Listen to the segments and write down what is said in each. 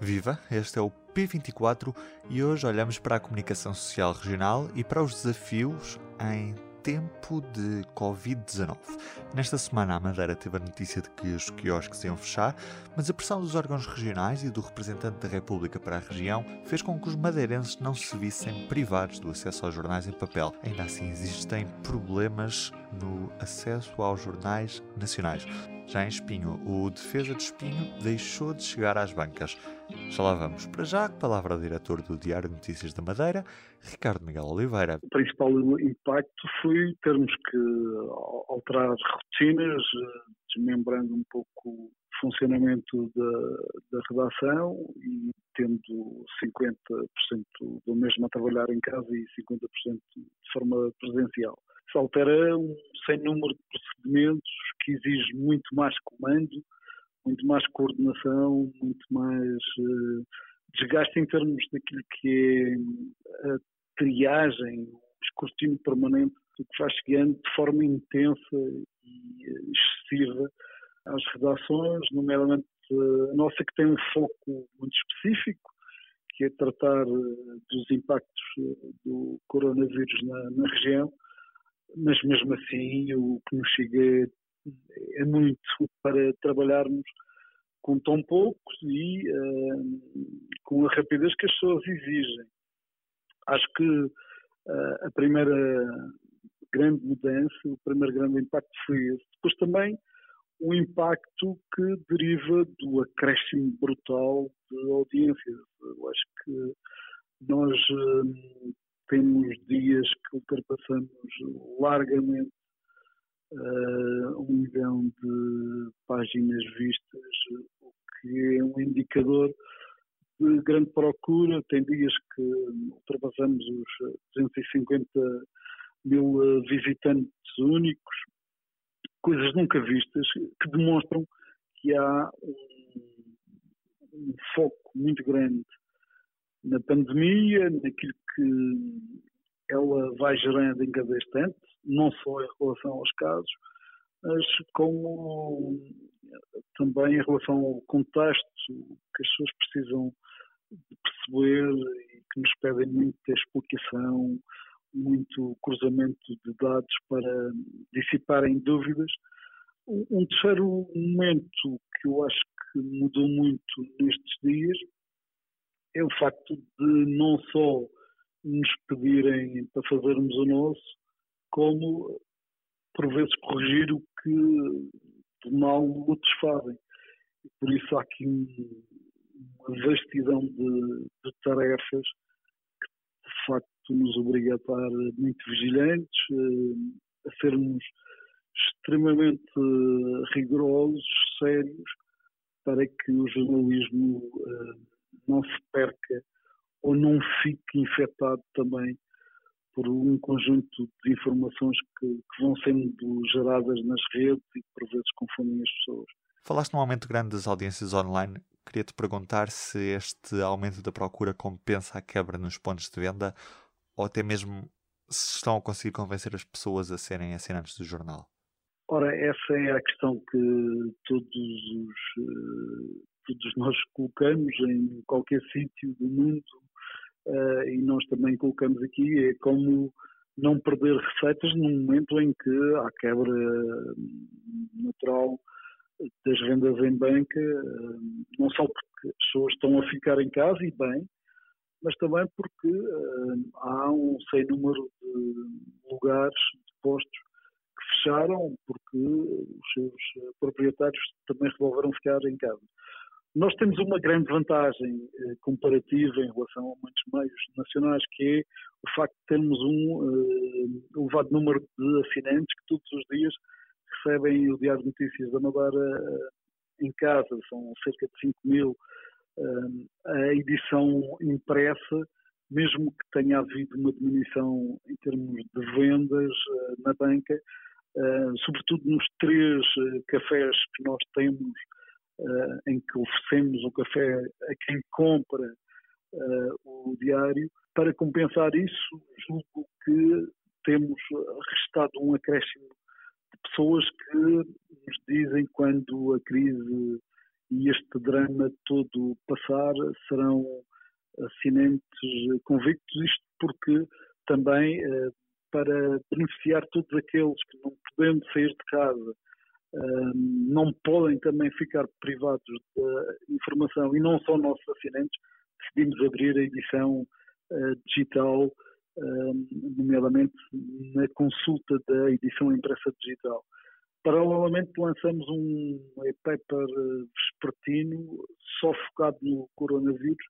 Viva, este é o P24 e hoje olhamos para a comunicação social regional e para os desafios em tempo de Covid-19. Nesta semana, a Madeira teve a notícia de que os quiosques iam fechar, mas a pressão dos órgãos regionais e do representante da República para a região fez com que os madeirenses não se vissem privados do acesso aos jornais em papel. Ainda assim, existem problemas no acesso aos jornais nacionais. Já em Espinho, o Defesa de Espinho deixou de chegar às bancas. Já lá vamos. Para já, palavra ao diretor do Diário de Notícias da Madeira, Ricardo Miguel Oliveira. O principal impacto foi termos que alterar rotinas, desmembrando um pouco o funcionamento da, da redação e tendo 50% do mesmo a trabalhar em casa e 50% de forma presencial. Se altera um sem número de procedimentos que exige muito mais comando, muito mais coordenação, muito mais uh, desgaste em termos daquilo que é a triagem, o escrutínio permanente do que vai chegando de forma intensa e uh, excessiva às redações, nomeadamente a nossa que tem um foco muito específico, que é tratar dos impactos do coronavírus na, na região, mas mesmo assim o que nos chega é muito para trabalharmos com tão poucos e uh, com a rapidez que as pessoas exigem. Acho que uh, a primeira grande mudança, o primeiro grande impacto foi esse. Depois também o impacto que deriva do acréscimo brutal de audiências. Eu acho que nós uh, temos dias que ultrapassamos largamente uh, um milhão de páginas vistas, o que é um indicador de grande procura. Tem dias que ultrapassamos os 250 mil eh, visitantes únicos, coisas nunca vistas, que demonstram que há um, um foco muito grande na pandemia, naquilo que ela vai gerando em cada instante, não só em relação aos casos, mas como também em relação ao contexto que as pessoas precisam de perceber e que nos pedem muita explicação, muito cruzamento de dados para dissiparem dúvidas. Um terceiro momento que eu acho que mudou muito nestes dias é o facto de não só nos pedirem para fazermos o nosso, como por vezes corrigir o que de mal outros fazem. Por isso há aqui um, uma vastidão de, de, tarefas que de facto nos obriga a estar muito vigilantes, eh, a sermos extremamente rigorosos, sérios, para que o jornalismo eh, não se perca ou não fique infectado também por um conjunto de informações que, que, vão sendo geradas nas redes e por vezes confundem as pessoas. Falaste num aumento grande das audiências online. Queria-te perguntar se este aumento da procura compensa a quebra nos pontos de venda ou até mesmo se estão a conseguir convencer as pessoas a serem assinantes do jornal. Ora, essa é a questão que todos os eh, todos nós colocamos em qualquer sítio do mundo e nós também colocamos aqui é como não perder receitas num momento em que há quebra natural das vendas em banca, uh, não só porque as pessoas estão a ficar em casa e bem, mas também porque há um sem número de lugares, de postos que fecharam porque os seus proprietários também resolveram ficar em casa. Nós temos uma grande vantagem eh, comparativa em relação a muitos meios nacionais, que é o facto de termos um eh, elevado número de assinantes que todos os dias recebem o Diário de Notícias da Madeira eh, em casa. São cerca de 5 mil a edição impressa, mesmo que tenha havido uma diminuição em termos de vendas na banca, sobretudo nos três cafés que nós temos, em que oferecemos o café a quem compra o diário, para compensar isso, julgo que temos restado um acréscimo de pessoas que nos dizem quando a crise e este drama todo passar serão assinantes convictos, isto porque também eh, para beneficiar todos aqueles que não podendo sair de casa não podem também ficar privados da informação e não são nossos assinantes, decidimos abrir a edição eh, digital, nomeadamente na consulta da edição impressa digital. Paralelamente lançamos um e-paper eh, vespertino só focado no coronavírus,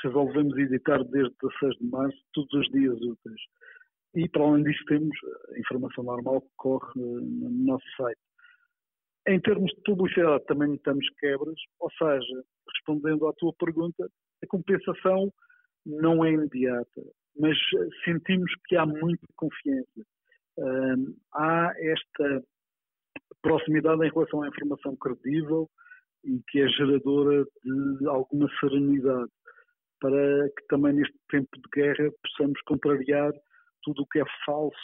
que resolvemos editar desde 16 de março, todos os dias úteis. E para além disso temos a informação normal que corre eh, no nosso site. Em termos de publicidade também notamos quebras, ou seja, respondendo à tua pergunta, a compensação não é imediata, mas eh, sentimos que há muita confiança. há esta proximidade em relação à informação credível e que é geradora de alguma serenidade, para que também neste tempo de guerra possamos contrariar tudo o que é falso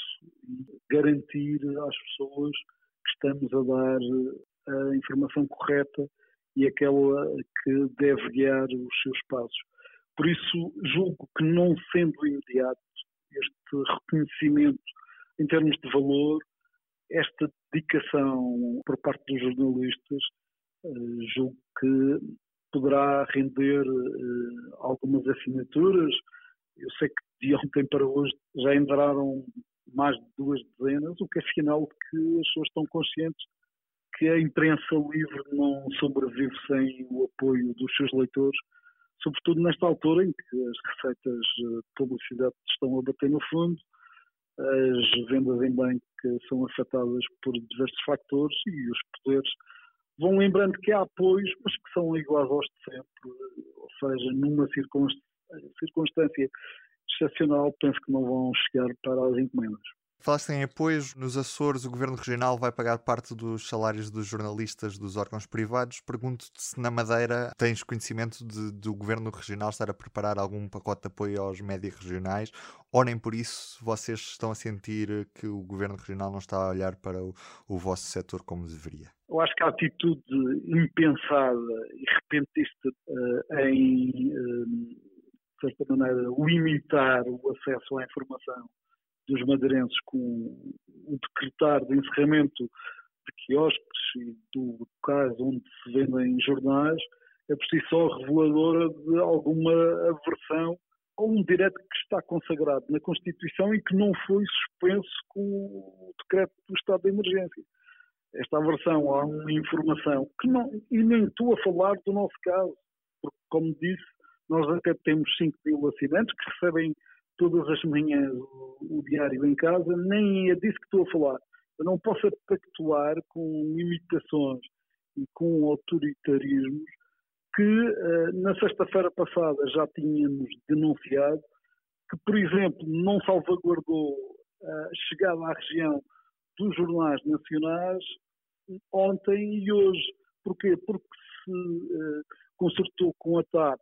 e garantir às pessoas que estamos a dar a informação correta e aquela que deve guiar os seus passos. Por isso, julgo que não sendo imediato este reconhecimento em termos de valor, esta dedicação por parte dos jornalistas, eh, julgo que poderá render eh, algumas assinaturas. Eu sei que de ontem para hoje já entraram mais de duas dezenas, o que é sinal de que as pessoas estão conscientes que a imprensa livre não sobrevive sem o apoio dos seus leitores, sobretudo nesta altura em que as receitas de publicidade estão a bater no fundo, as vendas em banco são afetadas por diversos factores e os poderes vão lembrando que há apoios, mas que são iguais aos de sempre, ou seja, numa circunstância excepcional, penso que não vão chegar para as encomendas. Falaste em apoios. Nos Açores, o Governo Regional vai pagar parte dos salários dos jornalistas dos órgãos privados. Pergunto-te se na Madeira tens conhecimento de, do Governo Regional estar a preparar algum pacote de apoio aos médias regionais ou nem por isso vocês estão a sentir que o Governo Regional não está a olhar para o, o vosso setor como deveria? Eu acho que a atitude impensada e repentista uh, em, uh, certa maneira, limitar o acesso à informação dos madeirenses com o decretar de encerramento de quiosques e do caso onde se vendem jornais é por si só reveladora de alguma aversão a um direito que está consagrado na Constituição e que não foi suspenso com o decreto do estado de emergência. Esta aversão a uma informação que não, e nem estou a falar do nosso caso, porque como disse, nós até temos 5 mil assinantes que recebem todas as manhãs o, o, diário em casa, nem é disso que estou a falar. Eu não posso pactuar com imitações e com autoritarismos que uh, na sexta-feira passada já tínhamos denunciado que, por exemplo, não salvaguardou a chegada à região dos jornais nacionais ontem e hoje. Porquê? Porque se uh, consertou com a TAP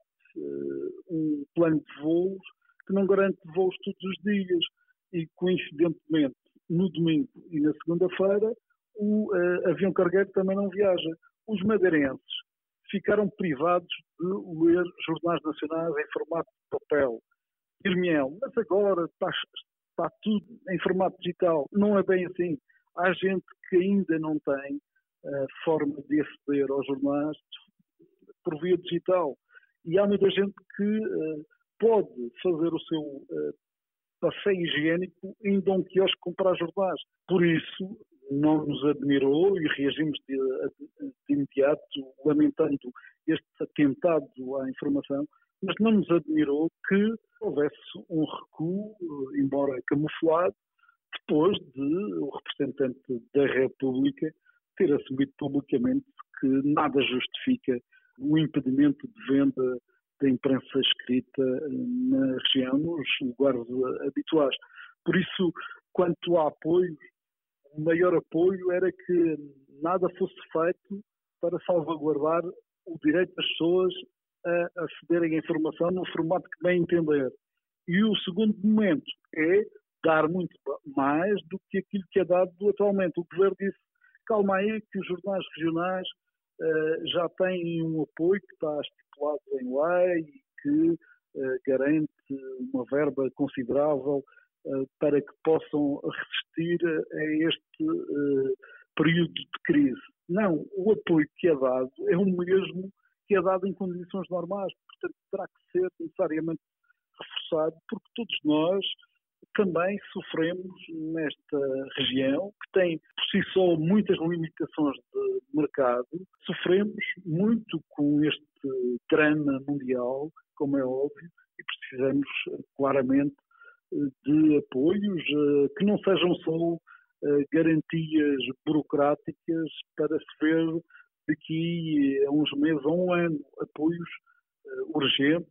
um plano de voos que não garante voos todos os dias e, coincidentemente, no domingo e na segunda-feira, o uh, avião cargueiro também não viaja. Os madeirenses ficaram privados de ler jornais nacionais em formato de papel. Irmiel, mas agora está, está tudo em formato digital. Não é bem assim. Há gente que ainda não tem uh, forma de aceder aos jornais por via digital. E há muita gente que uh, pode fazer o seu uh, passeio higiênico a um quiosque comprar jornais. Por isso, não nos admirou e reagimos de, de imediato, lamentando este atentado à informação, mas não nos admirou que houvesse um recuo, embora camuflado, depois de o representante da República ter assumido publicamente que nada justifica o impedimento de venda da imprensa escrita na região, nos lugares habituais. Por isso, quanto a apoio, o maior apoio era que nada fosse feito para salvaguardar o direito das pessoas a acederem à informação no formato que bem entender. E o segundo momento é dar muito mais do que aquilo que é dado atualmente. O governo disse, calma aí, que os jornais regionais já têm um apoio que está estipulado em lei e que uh, garante uma verba considerável uh, para que possam resistir a este período de crise. Não, o apoio que é dado é o mesmo que é dado em condições normais, portanto terá que ser necessariamente reforçado, porque todos nós também sofremos nesta região, que tem por si só muitas limitações de mercado, sofremos muito com este drama mundial, como é óbvio, e precisamos claramente de apoios eh, que não sejam só eh, garantias burocráticas para se ver daqui a uns meses ou um ano. Apoios eh, urgentes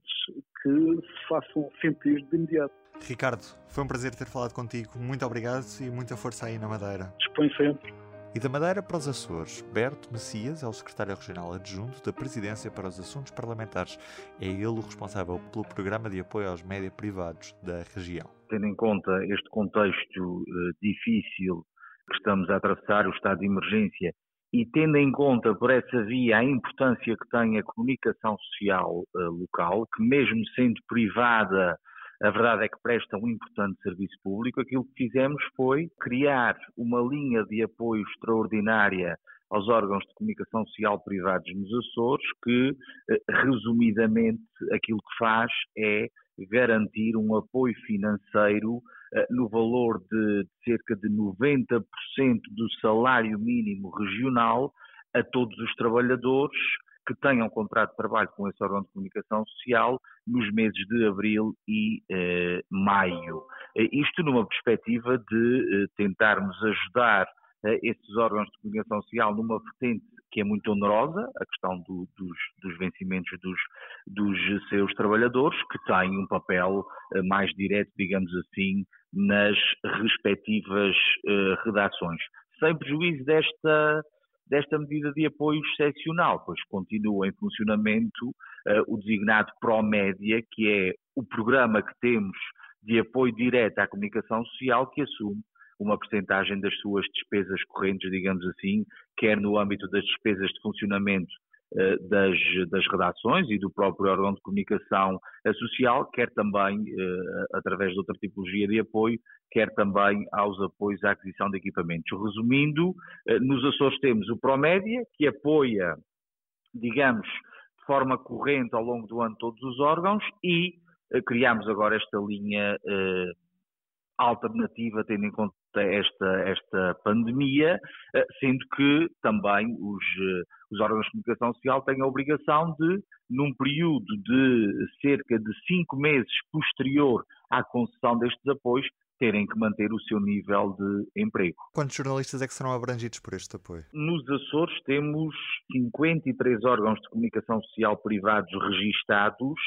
que se façam sentir de imediato. Ricardo, foi um prazer ter falado contigo. Muito obrigado e muita força aí na Madeira. Dispõe sempre. E da Madeira para os Açores, Berto Messias é o secretário regional adjunto da Presidência para os Assuntos Parlamentares. É ele o responsável pelo programa de apoio aos média privados da região. Tendo em conta este contexto uh, difícil que estamos a atravessar, o estado de emergência, e tendo em conta por essa via a importância que tem a comunicação social uh, local, que mesmo sendo privada a verdade é que presta um importante serviço público. Aquilo que fizemos foi criar uma linha de apoio extraordinária aos órgãos de comunicação social privados nos Açores, que, eh, resumidamente, aquilo que faz é garantir um apoio financeiro eh, no valor de cerca de 90% do salário mínimo regional a todos os trabalhadores que tenham contrato de trabalho com esse órgão de comunicação social nos meses de abril e eh, maio. Eh, isto numa perspectiva de eh, tentarmos ajudar eh, esses órgãos de comunicação social numa vertente que é muito onerosa, a questão do, dos, dos, vencimentos dos, dos, seus trabalhadores, que têm um papel eh, mais direto, digamos assim, nas respectivas eh, redações. Sem prejuízo desta desta medida de apoio excepcional, pois continua em funcionamento uh, o designado Promédia, que é o programa que temos de apoio direto à comunicação social, que assume uma percentagem das suas despesas correntes, digamos assim, quer no âmbito das despesas de funcionamento eh, das, das redações e do próprio órgão de comunicação social, quer também eh, através de outra tipologia de apoio, quer também aos apoios à aquisição de equipamentos. Resumindo, eh, nos Açores temos o Promédia, que apoia, digamos, de forma corrente ao longo do ano todos os órgãos e criamos agora esta linha alternativa, tendo em conta esta, esta pandemia, eh, sendo que também os, eh, os órgãos de comunicação social têm a obrigação de, num período de cerca de cinco meses posterior à concessão destes apoios, terem que manter o seu nível de emprego. Quantos jornalistas é que serão abrangidos por este apoio? Nos Açores temos 53 órgãos de comunicação social privados registados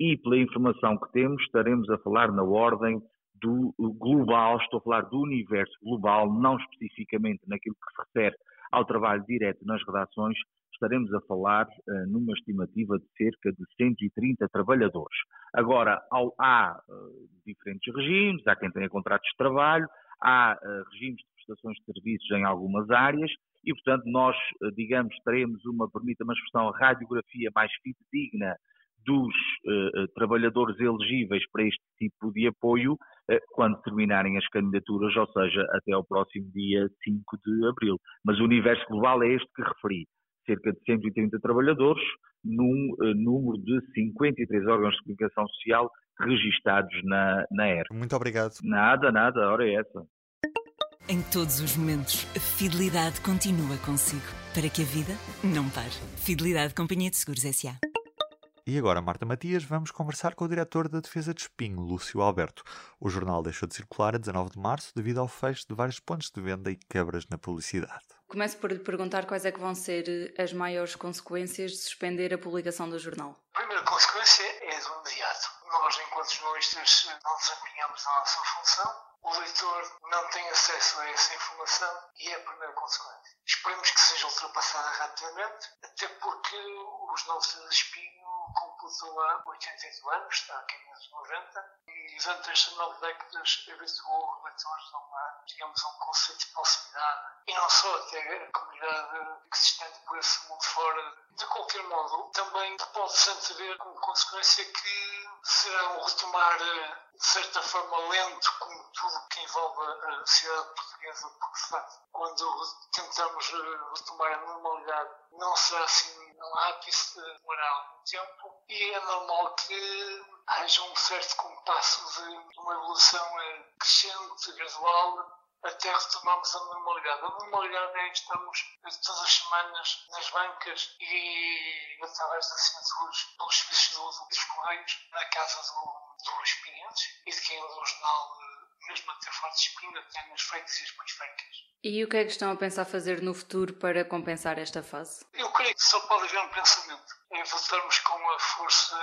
e, pela informação que temos, estaremos a falar na ordem do global, estou a falar do universo global, não especificamente naquilo que se refere ao trabalho direto nas redações, estaremos a falar uh, numa estimativa de cerca de 130 trabalhadores. Agora, ao, há uh, diferentes regimes, há quem tenha contratos de trabalho, há uh, regimes de prestações de serviços em algumas áreas e, portanto, nós, digamos, teremos uma, permita uma expressão, radiografia mais fidedigna dos uh, trabalhadores elegíveis para este tipo de apoio uh, quando terminarem as candidaturas, ou seja, até ao próximo dia 5 de abril. Mas o universo global é este que referi. Cerca de 130 trabalhadores, num uh, número de 53 órgãos de comunicação social registados na, na ER. Muito obrigado. Nada, nada, a hora é essa. Em todos os momentos, a fidelidade continua consigo, para que a vida não pare. Fidelidade Companhia de Seguros S.A. E agora, Marta Matias, vamos conversar com o diretor da Defesa de Espinho, Lúcio Alberto. O jornal deixou de circular a 19 de março devido ao fecho de vários pontos de venda e quebras na publicidade. Começo por lhe perguntar quais é que vão ser eh, as maiores consequências de suspender a publicação do jornal. A primeira consequência é do imediato. Nós, enquanto jornalistas, não desempenhamos a nossa função, o leitor não tem acesso a essa informação e é a primeira consequência. Esperemos que seja ultrapassada rapidamente, até porque os novos de Espinho computam há 88 anos, está a caminho dos 90, e durante estas nove décadas habituou leitores a, uma, digamos, a um conceito de proximidade, e não só até a comunidade estende por esse mundo fora. De qualquer modo, também pode-se antever como consequência que será um retomar, de certa forma, lento, como tudo que envolve a sociedade portuguesa, porque, de facto, quando tentamos retomar a normalidade, não será assim, que isso demorar algum tempo, e é normal que haja um certo compasso de uma evolução crescente, gradual, até retomarmos a normalidade. A normalidade é estamos todas as semanas nas bancas e através das assinaturas pelos serviços do, dos Correios na casa do, dos Pinhenses e de quem é do jornal, mesmo até forte espinho, até nas freguesias periféricas. E o que é que estão a pensar fazer no futuro para compensar esta fase? Eu creio que só pode haver um pensamento. É voltarmos com a força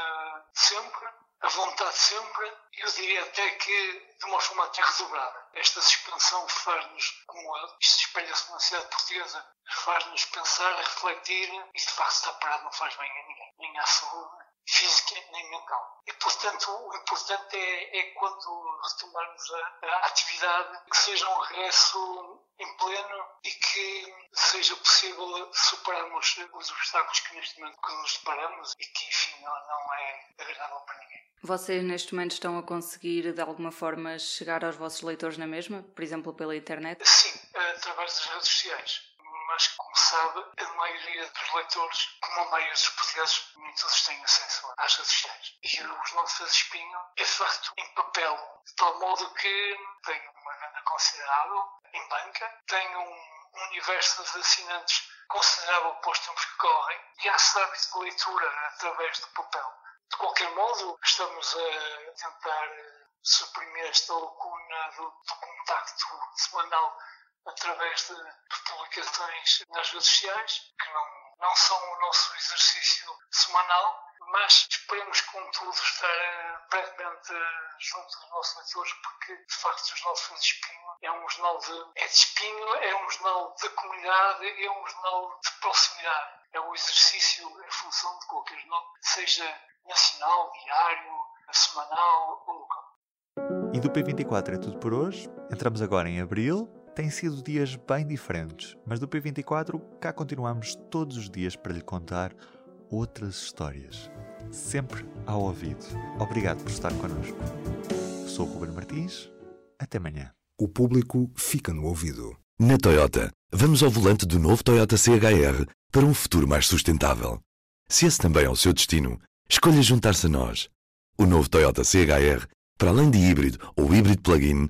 de sempre, a vontade sempre, eu diria até que de uma forma até redobrada. Esta suspensão faz-nos, como isto espelha-se na sociedade portuguesa, faz-nos pensar, refletir e de facto estar parado não faz bem a ninguém, nem à saúde física nem mental. E, portanto, o importante é, é quando retomarmos a, a, atividade, que seja um regresso em pleno e que seja possível superarmos os obstáculos que neste momento que nos deparamos e que, enfim, não, não é agradável para ninguém. Vocês neste momento estão a conseguir de alguma forma chegar aos vossos leitores na mesma, por exemplo pela internet? Sim, através das redes sociais. Mas, como sabe, a maioria dos leitores, como a maioria dos portugueses, nem todos têm acesso às redes sociais. E os nossos espinho é feito em papel, de tal modo que tem uma venda considerável em banca, tem um universo de assinantes considerável para os tempos que correm e há hábito de leitura através do papel. De qualquer modo, estamos a tentar suprimir esta lacuna do, do contacto semanal através de, publicações nas redes sociais, que não, não são o nosso exercício semanal, mas esperemos, contudo, estar brevemente junto dos nossos leitores, porque, de facto, os nossos de espinho é um jornal de, é de espinho, é um jornal de comunidade, é um jornal de proximidade. É o exercício em função de qualquer jornal, seja nacional, diário, semanal ou local. E do P24 é tudo por hoje. Entramos agora em abril. Têm sido dias bem diferentes, mas do P24 cá continuamos todos os dias para lhe contar outras histórias. Sempre ao ouvido. Obrigado por estar connosco. Sou o Ruben Martins. Até amanhã. O público fica no ouvido. Na Toyota, vamos ao volante do novo Toyota CHR para um futuro mais sustentável. Se esse também é o seu destino, escolha juntar-se a nós. O novo Toyota CHR, para além de híbrido ou híbrido plug-in,